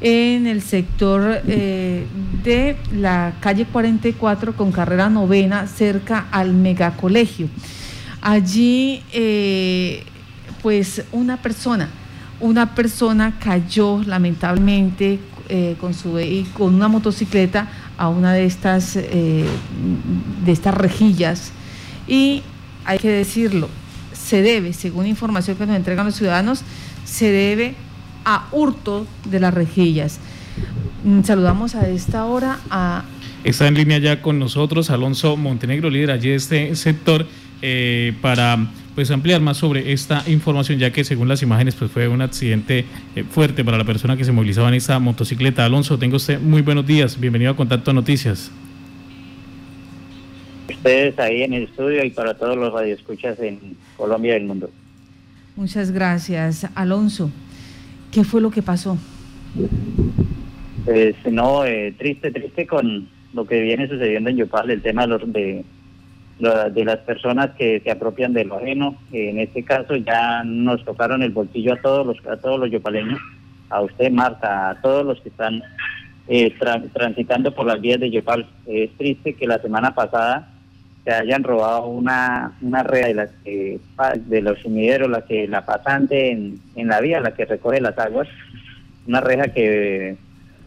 en el sector eh, de la calle 44 con carrera novena cerca al megacolegio. Allí, eh, pues una persona, una persona cayó lamentablemente eh, con su con una motocicleta a una de estas de estas rejillas y hay que decirlo se debe según información que nos entregan los ciudadanos se debe a hurto de las rejillas. Mm, saludamos a esta hora a... Está en línea ya con nosotros Alonso Montenegro, líder allí de este sector, eh, para pues ampliar más sobre esta información, ya que según las imágenes pues fue un accidente eh, fuerte para la persona que se movilizaba en esta motocicleta. Alonso, tengo usted muy buenos días, bienvenido a Contacto Noticias. Ustedes ahí en el estudio y para todos los radioescuchas en Colombia y el mundo. Muchas gracias, Alonso. ¿Qué fue lo que pasó? Pues no, eh, triste, triste con lo que viene sucediendo en Yopal, el tema de, de las personas que se apropian de lo ajeno. En este caso ya nos tocaron el bolsillo a todos los, a todos los yopaleños, a usted Marta, a todos los que están eh, transitando por las vías de Yopal. Es triste que la semana pasada se hayan robado una, una rea de, las que, de los sumideros, la que la pasante en, en la vía, la que recoge las aguas, una reja que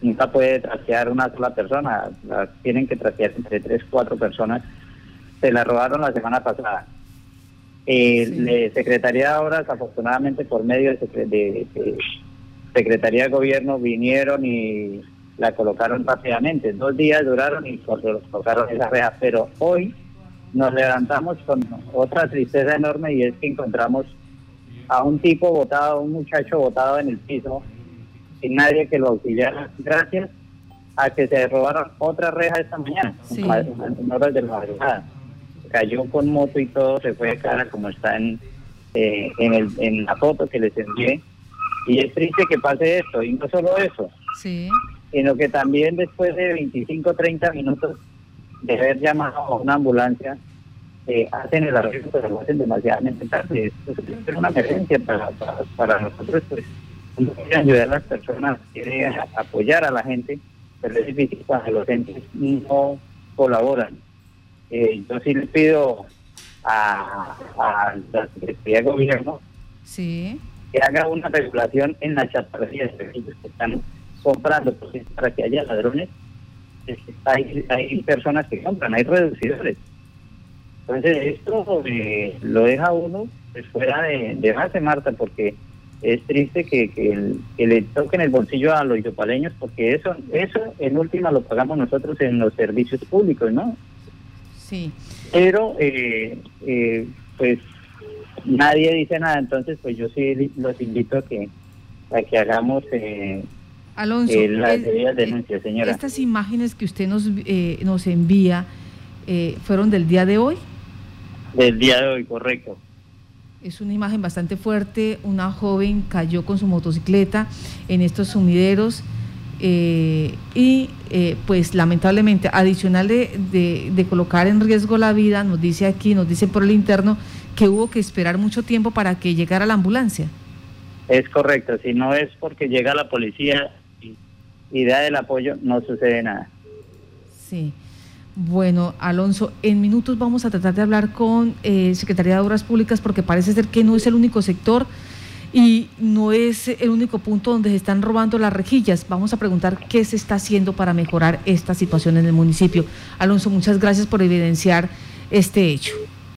nunca puede trasear una sola persona, la tienen que trasear entre tres, cuatro personas. Se la robaron la semana pasada. Eh, Secretaría de Obras, afortunadamente por medio de, de, Secretaría de Gobierno, vinieron y la colocaron rápidamente. Dos días duraron y colocaron esa reja, pero hoy nos levantamos con otra tristeza enorme y es que encontramos a un tipo botado, un muchacho botado en el piso, sin nadie que lo auxiliara, gracias a que se robaron otra reja esta mañana, en horas de la madrugada. Cayó con moto y todo, se fue de cara como está en, eh, en, el, en la foto que les envié. Y es triste que pase esto, y no solo eso, sino que también después de 25 30 minutos de haber llamado a una ambulancia, eh, hacen el arreglo, pero lo hacen demasiadamente tarde. es una emergencia para, para, nosotros, pues, uno quiere ayudar a las personas, quiere apoyar a la gente, pero es difícil cuando los entes no colaboran. Eh, yo sí le pido a, a la Secretaría de Gobierno sí. que haga una regulación en las chatarrerías que están comprando, pues, para que haya ladrones hay, hay personas que compran, hay reducidores. Entonces esto eh, lo deja uno pues, fuera de, de, base, Marta, porque es triste que, que, le toquen el bolsillo a los yopaleños, porque eso, eso en última lo pagamos nosotros en los servicios públicos, ¿no? Sí. Pero, eh, eh, pues, nadie dice nada, entonces, pues yo sí los invito a que, a que hagamos... Eh, Alonso, eh, eh, señora. estas imágenes que usted nos, eh, nos envía fueron del día de hoy. Del día de hoy, correcto. Es una imagen bastante fuerte. Una joven cayó con su motocicleta en estos sumideros y pues lamentablemente, adicional de, de, de, colocar en riesgo la vida, nos dice aquí, nos dice por el interno que hubo que esperar mucho tiempo para que llegara la ambulancia. Es correcto, si no es porque llega la policía y da el apoyo, no sucede nada. Sí. Bueno, Alonso, en minutos vamos a tratar de hablar con eh, Secretaría de Obras Públicas porque parece ser que no es el único sector y no es el único punto donde se están robando las rejillas. Vamos a preguntar qué se está haciendo para mejorar esta situación en el municipio. Alonso, muchas gracias por evidenciar este hecho.